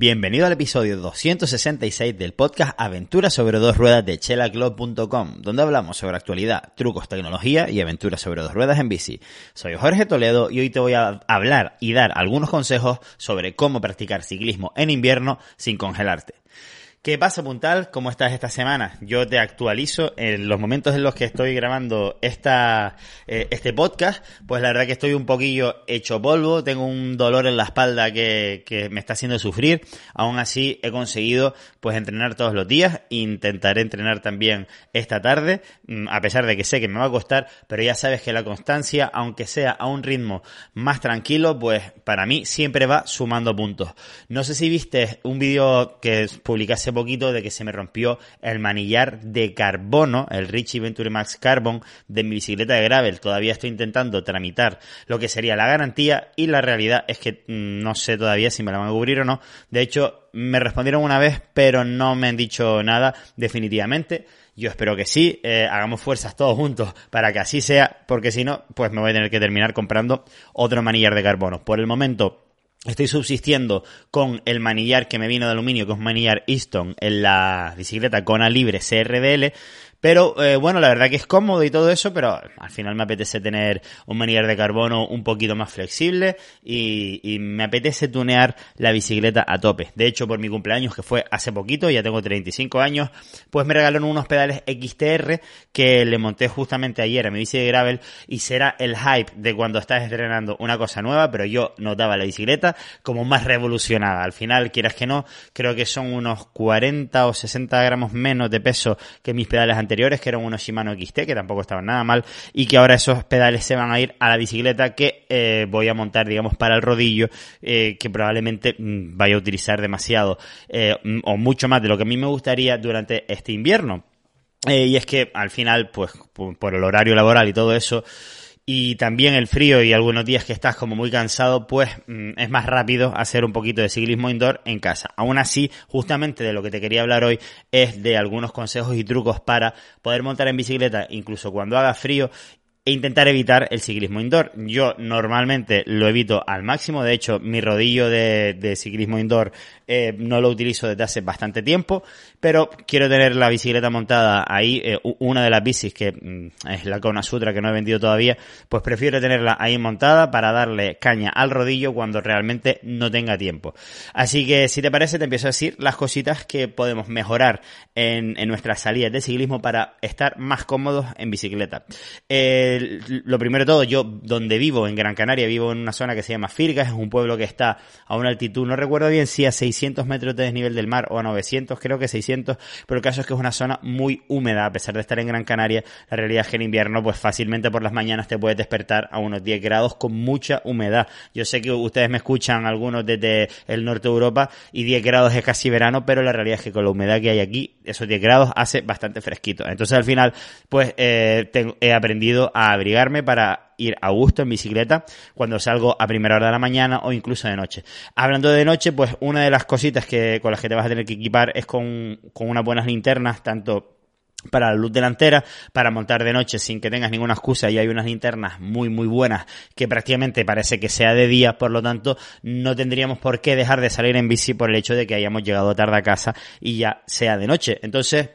Bienvenido al episodio 266 del podcast Aventuras sobre dos ruedas de chelaclub.com, donde hablamos sobre actualidad, trucos, tecnología y aventuras sobre dos ruedas en bici. Soy Jorge Toledo y hoy te voy a hablar y dar algunos consejos sobre cómo practicar ciclismo en invierno sin congelarte. ¿Qué pasa, Puntal? ¿Cómo estás esta semana? Yo te actualizo en los momentos en los que estoy grabando esta, eh, este podcast. Pues la verdad que estoy un poquillo hecho polvo, tengo un dolor en la espalda que, me está haciendo sufrir. Aún así he conseguido pues entrenar todos los días. Intentaré entrenar también esta tarde, mm, a pesar de que sé que me va a costar, pero ya sabes que la constancia, aunque sea a un ritmo más tranquilo, pues para mí siempre va sumando puntos. No sé si viste un vídeo que poquito de que se me rompió el manillar de carbono, el Richie Venturi Max Carbon de mi bicicleta de gravel. Todavía estoy intentando tramitar lo que sería la garantía y la realidad es que mm, no sé todavía si me la van a cubrir o no. De hecho, me respondieron una vez, pero no me han dicho nada definitivamente. Yo espero que sí, eh, hagamos fuerzas todos juntos para que así sea, porque si no, pues me voy a tener que terminar comprando otro manillar de carbono. Por el momento, Estoy subsistiendo con el manillar que me vino de aluminio, que es un manillar Easton en la bicicleta Kona Libre CRDL, pero eh, bueno, la verdad que es cómodo y todo eso, pero al final me apetece tener un manillar de carbono un poquito más flexible y, y, me apetece tunear la bicicleta a tope. De hecho, por mi cumpleaños, que fue hace poquito, ya tengo 35 años, pues me regalaron unos pedales XTR que le monté justamente ayer a mi bici de gravel y será el hype de cuando estás estrenando una cosa nueva, pero yo notaba la bicicleta como más revolucionada. Al final, quieras que no, creo que son unos 40 o 60 gramos menos de peso que mis pedales anteriores anteriores, que eran unos Shimano XT, que tampoco estaban nada mal, y que ahora esos pedales se van a ir a la bicicleta que eh, voy a montar, digamos, para el rodillo, eh, que probablemente mm, vaya a utilizar demasiado, eh, o mucho más de lo que a mí me gustaría durante este invierno. y es que al final, pues, por el horario laboral y todo eso, y también el frío y algunos días que estás como muy cansado, pues mm, es más rápido hacer un poquito de ciclismo indoor en casa. Aún así, justamente de lo que te quería hablar hoy es de algunos consejos y trucos para poder montar en bicicleta incluso cuando haga frío e intentar evitar el ciclismo indoor. Yo normalmente lo evito al máximo, de hecho mi rodillo de, ciclismo indoor eh, no lo utilizo desde hace bastante tiempo, pero quiero tener la bicicleta montada ahí, eh, una de las bicis que mm, es la Kona Sutra que no he vendido todavía, pues prefiero tenerla ahí montada para darle caña al rodillo cuando realmente no tenga tiempo. Así que si te parece te empiezo a decir las cositas que podemos mejorar en, en nuestras salidas de ciclismo para estar más cómodos en bicicleta. Eh, lo primero de todo, yo donde vivo, en Gran Canaria, vivo en una zona que se llama Firgas, es un pueblo que está a una altitud, no recuerdo bien si a 600 600 metros de desnivel del mar o a 900, creo que 600, pero el caso es que es una zona muy húmeda, a pesar de estar en Gran Canaria, la realidad es que en invierno pues fácilmente por las mañanas te puedes despertar a unos 10 grados con mucha humedad. Yo sé que ustedes me escuchan algunos desde el norte de Europa y 10 grados es casi verano, pero la realidad es que con la humedad que hay aquí, esos 10 grados hace bastante fresquito. Entonces al final pues eh, he aprendido a abrigarme para ir a gusto en bicicleta cuando salgo a primera hora de la mañana o incluso de noche. Hablando de noche, pues una de las cositas que, con las que te vas a tener que equipar es con, con unas buenas linternas, tanto para la luz delantera, para montar de noche sin que tengas ninguna excusa y hay unas linternas muy muy buenas que prácticamente parece que sea de día, por lo tanto no tendríamos por qué dejar de salir en bici por el hecho de que hayamos llegado tarde a casa y ya sea de noche. Entonces,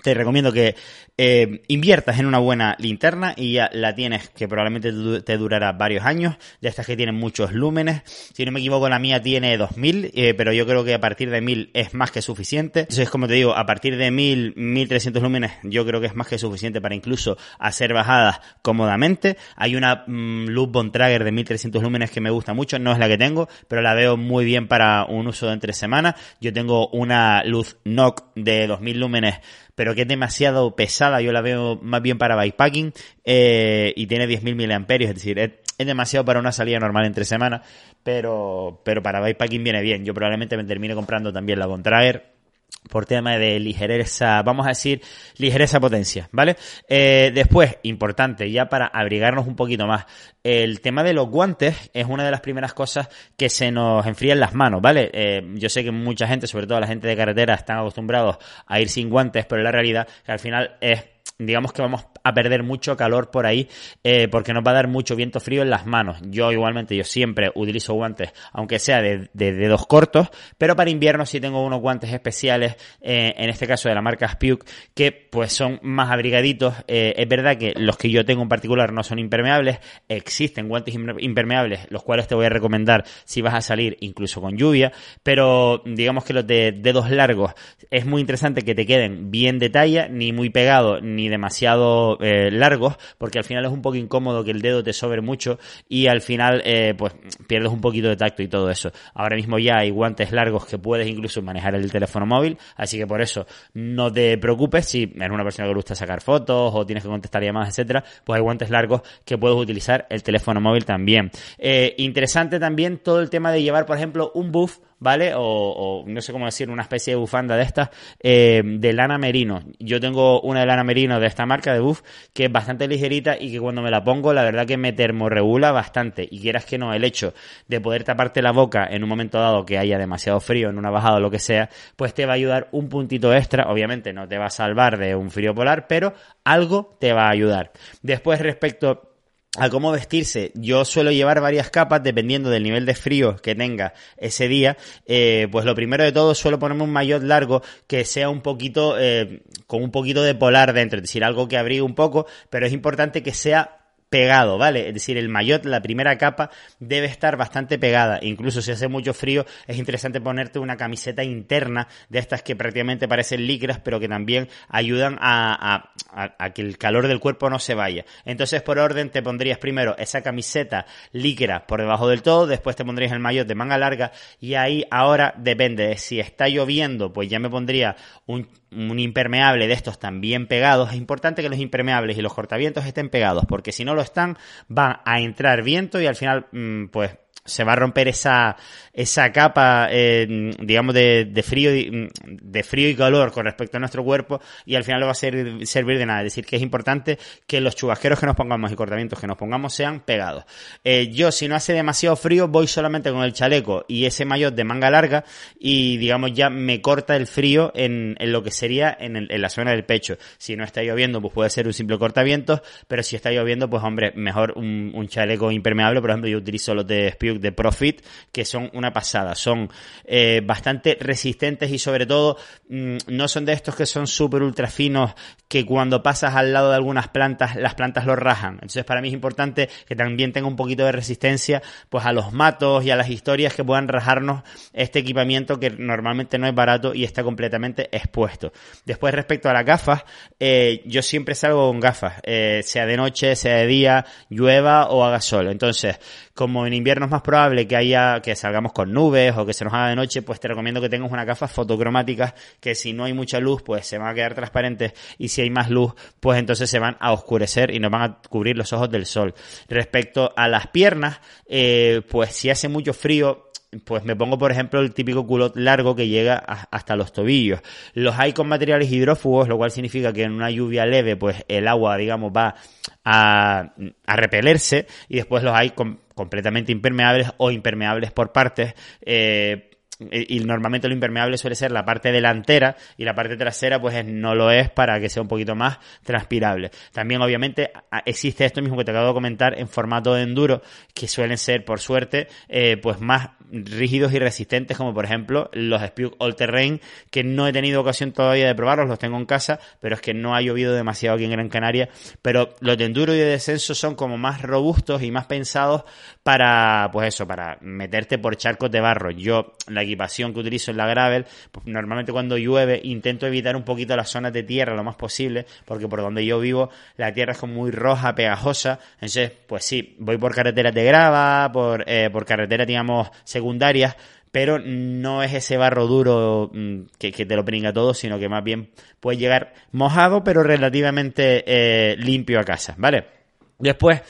te recomiendo que eh, inviertas en una buena linterna y ya la tienes que probablemente te durará varios años, de estas que tienen muchos lúmenes. Si no me equivoco, la mía tiene 2000, eh, pero yo creo que a partir de 1000 es más que suficiente. Entonces, como te digo, a partir de 1000, 1300 lúmenes, yo creo que es más que suficiente para incluso hacer bajadas cómodamente. Hay una mm, luz Bontrager de 1300 lúmenes que me gusta mucho, no es la que tengo, pero la veo muy bien para un uso de entre semanas. Yo tengo una luz NOC de 2000 lúmenes pero que es demasiado pesada, yo la veo más bien para bikepacking eh, y tiene 10.000 miliamperios, es decir, es, demasiado para una salida normal entre semanas, pero, pero para bikepacking viene bien. Yo probablemente me termine comprando también la Contraer por tema de ligereza, vamos a decir, ligereza potencia, ¿vale? Eh, después, importante, ya para abrigarnos un poquito más, el tema de los guantes es una de las primeras cosas que se nos enfrían las manos, ¿vale? Eh, yo sé que mucha gente, sobre todo la gente de carretera, están acostumbrados a ir sin guantes, pero la realidad que al final es digamos que vamos a perder mucho calor por ahí eh, porque nos va a dar mucho viento frío en las manos. Yo igualmente, yo siempre utilizo guantes, aunque sea de, dedos cortos, pero para invierno sí tengo unos guantes especiales, eh, en este caso de la marca Spiuk, que pues son más abrigaditos. Eh, es verdad que los que yo tengo en particular no son impermeables, existen guantes impermeables, los cuales te voy a recomendar si vas a salir incluso con lluvia, pero digamos que los de dedos largos es muy interesante que te queden bien de talla, ni muy pegados, ni demasiado eh, largos, porque al final es un poco incómodo que el dedo te sobre mucho y al final eh, pues pierdes un poquito de tacto y todo eso. Ahora mismo ya hay guantes largos que puedes incluso manejar el teléfono móvil, así que por eso no te preocupes si eres una persona que le gusta sacar fotos o tienes que contestar llamadas, etcétera, pues hay guantes largos que puedes utilizar el teléfono móvil también. Eh, interesante también todo el tema de llevar, por ejemplo, un buff ¿vale? O, no sé cómo decir, una especie de bufanda de estas eh, de lana merino. Yo tengo una de lana merino de esta marca de buff que es bastante ligerita y que cuando me la pongo la verdad que me termorregula bastante y quieras que no, el hecho de poder taparte la boca en un momento dado que haya demasiado frío en una bajada o lo que sea, pues te va a ayudar un puntito extra, obviamente no te va a salvar de un frío polar, pero algo te va a ayudar. Después respecto a cómo vestirse. Yo suelo llevar varias capas dependiendo del nivel de frío que tenga ese día. Eh, pues lo primero de todo suelo ponerme un maillot largo que sea un poquito, eh, con un poquito de polar dentro, es decir, algo que abrigue un poco, pero es importante que sea pegado, ¿vale? Es decir, el maillot, la primera capa, debe estar bastante pegada. Incluso si hace mucho frío, es interesante ponerte una camiseta interna de estas que prácticamente parecen licras, pero que también ayudan a, que el calor del cuerpo no se vaya. Entonces, por orden, te pondrías primero esa camiseta licra por debajo del todo, después te pondrías el maillot de manga larga, y ahí ahora depende de si está lloviendo, pues ya me pondría un un impermeable de estos también pegados, es importante que los impermeables y los cortavientos estén pegados, porque si no están, va a entrar viento y al final, mm, pues se va a romper esa, esa capa, eh, digamos, de, de, frío, de frío y calor con respecto a nuestro cuerpo y al final no va a ser, servir de nada. Es decir, que es importante que los chubasqueros que nos pongamos y cortamientos que nos pongamos sean pegados. Eh, yo, si no hace demasiado frío, voy solamente con el chaleco y ese maillot de manga larga y, digamos, ya me corta el frío en, en lo que sería en, el, en la zona del pecho. Si no está lloviendo, pues puede ser un simple cortavientos, pero si está lloviendo, pues hombre, mejor un, un chaleco impermeable. Por ejemplo, yo utilizo los de De Profit, que son una pasada, son eh, bastante resistentes y sobre todo mm, no son de estos que son súper ultra finos que cuando pasas al lado de algunas plantas, las plantas lo rajan. Entonces para mí es importante que también tenga un poquito de resistencia pues a los matos y a las historias que puedan rajarnos este equipamiento que normalmente no es barato y está completamente expuesto. Después respecto a las gafas, eh, yo siempre salgo con gafas, eh, sea de noche, sea de día, llueva o haga sol. Entonces, como en invierno es más probable que haya, que salgamos con nubes o que se nos haga de noche, pues te recomiendo que tengas una gafas fotocromáticas que si no hay mucha luz, pues se van a quedar transparentes y si hay más luz, pues entonces se van a oscurecer y nos van a cubrir los ojos del sol. Respecto a las piernas, eh, pues si hace mucho frío, pues me pongo, por ejemplo, el típico culot largo que llega hasta los tobillos. Los hay con materiales hidrófugos, lo cual significa que en una lluvia leve, pues el agua, digamos, va a, a repelerse y después los hay completamente impermeables o impermeables por partes. Eh, y normalmente lo impermeable suele ser la parte delantera y la parte trasera pues no lo es para que sea un poquito más transpirable. También obviamente existe esto mismo que te acabo de comentar en formato de enduro que suelen ser por suerte eh, pues más rígidos y resistentes como por ejemplo los Spiuk All Terrain que no he tenido ocasión todavía de probarlos, los tengo en casa pero es que no ha llovido demasiado aquí en Gran Canaria pero los de enduro y de descenso son como más robustos y más pensados para pues eso, para meterte por charcos de barro. Yo la equipación que utilizo en la gravel, pues normalmente cuando llueve intento evitar un poquito las zonas de tierra lo más posible, porque por donde yo vivo la tierra es como muy roja, pegajosa, entonces pues sí, voy por carreteras de grava, por, eh, por carreteras digamos secundarias, pero no es ese barro duro mm, que, te lo pringa todo, sino que más bien puede llegar mojado, pero relativamente eh, limpio a casa, ¿vale? Después,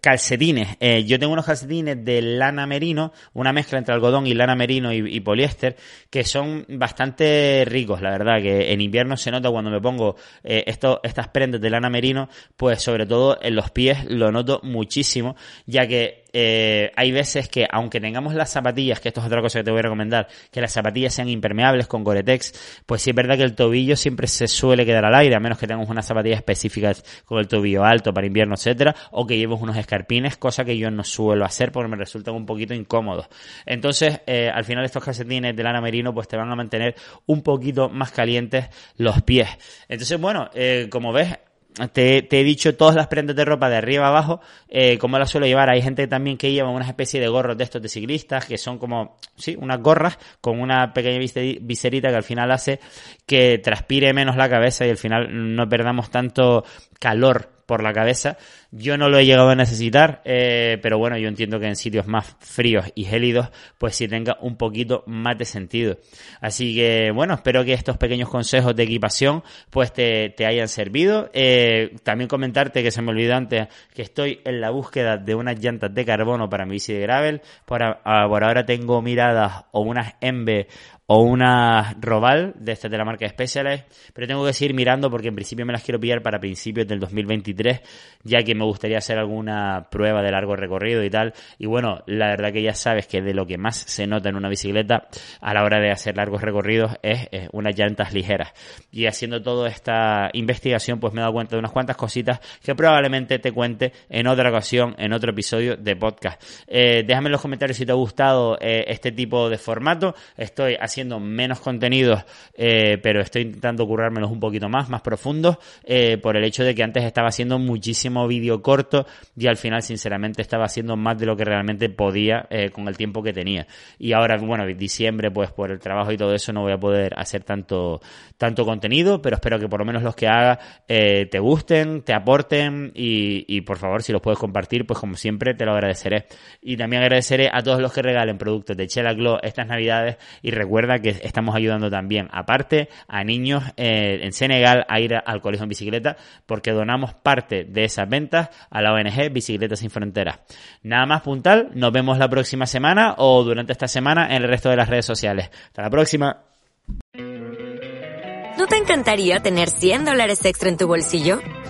calcetines. Eh, yo tengo unos calcetines de lana merino, una mezcla entre algodón y lana merino y, poliéster, que son bastante ricos, la verdad, que en invierno se nota cuando me pongo eh, estas prendas de lana merino, pues sobre todo en los pies lo noto muchísimo, ya que eh, hay veces que, aunque tengamos las zapatillas, que esto es otra cosa que te voy a recomendar, que las zapatillas sean impermeables con Gore-Tex, pues sí es verdad que el tobillo siempre se suele quedar al aire, a menos que tengamos unas zapatillas específicas con el tobillo alto para invierno, etcétera, o que llevemos unos escarpines, cosa que yo no suelo hacer porque me resultan un poquito incómodos. Entonces, eh, al final estos calcetines de lana merino, pues te van a mantener un poquito más calientes los pies. Entonces, bueno, eh, como ves, te, he dicho todas las prendas de ropa de arriba abajo, eh, como las suelo llevar. Hay gente también que lleva una especie de gorros de estos de ciclistas, que son como, sí, unas gorras con una pequeña viserita que al final hace que transpire menos la cabeza y al final no perdamos tanto calor por la cabeza. Yo no lo he llegado a necesitar, eh, pero bueno, yo entiendo que en sitios más fríos y gélidos, pues sí tenga un poquito más de sentido. Así que bueno, espero que estos pequeños consejos de equipación pues te, hayan servido. Eh, también comentarte que se me olvidó antes que estoy en la búsqueda de unas llantas de carbono para mi bici de gravel. Por, ahora tengo miradas o unas Embe o una Robal de este de la marca Specialized, pero tengo que seguir mirando porque en principio me las quiero pillar para principios del 2023, ya que me gustaría hacer alguna prueba de largo recorrido y tal. Y bueno, la verdad que ya sabes que de lo que más se nota en una bicicleta a la hora de hacer largos recorridos es, unas llantas ligeras. Y haciendo toda esta investigación, pues me he dado cuenta de unas cuantas cositas que probablemente te cuente en otra ocasión, en otro episodio de podcast. Eh, déjame en los comentarios si te ha gustado eh, este tipo de formato. Estoy haciendo menos contenidos, eh, pero estoy intentando currármelos un poquito más, más profundos, por el hecho de que antes estaba haciendo muchísimo vídeo corto y al final, sinceramente, estaba haciendo más de lo que realmente podía eh, con el tiempo que tenía. Y ahora, bueno, diciembre, pues por el trabajo y todo eso, no voy a poder hacer tanto, tanto contenido, pero espero que por lo menos los que haga te gusten, te aporten y, y por favor, si los puedes compartir, pues como siempre, te lo agradeceré. Y también agradeceré a todos los que regalen productos de Chela Glow estas navidades y recuerda que estamos ayudando también, aparte, a niños eh, en Senegal a ir al colegio en bicicleta, porque donamos parte de esas ventas a la ONG Bicicletas Sin Fronteras. Nada más puntal, nos vemos la próxima semana o durante esta semana en el resto de las redes sociales. Hasta la próxima. ¿No te encantaría tener 100 dólares extra en tu bolsillo?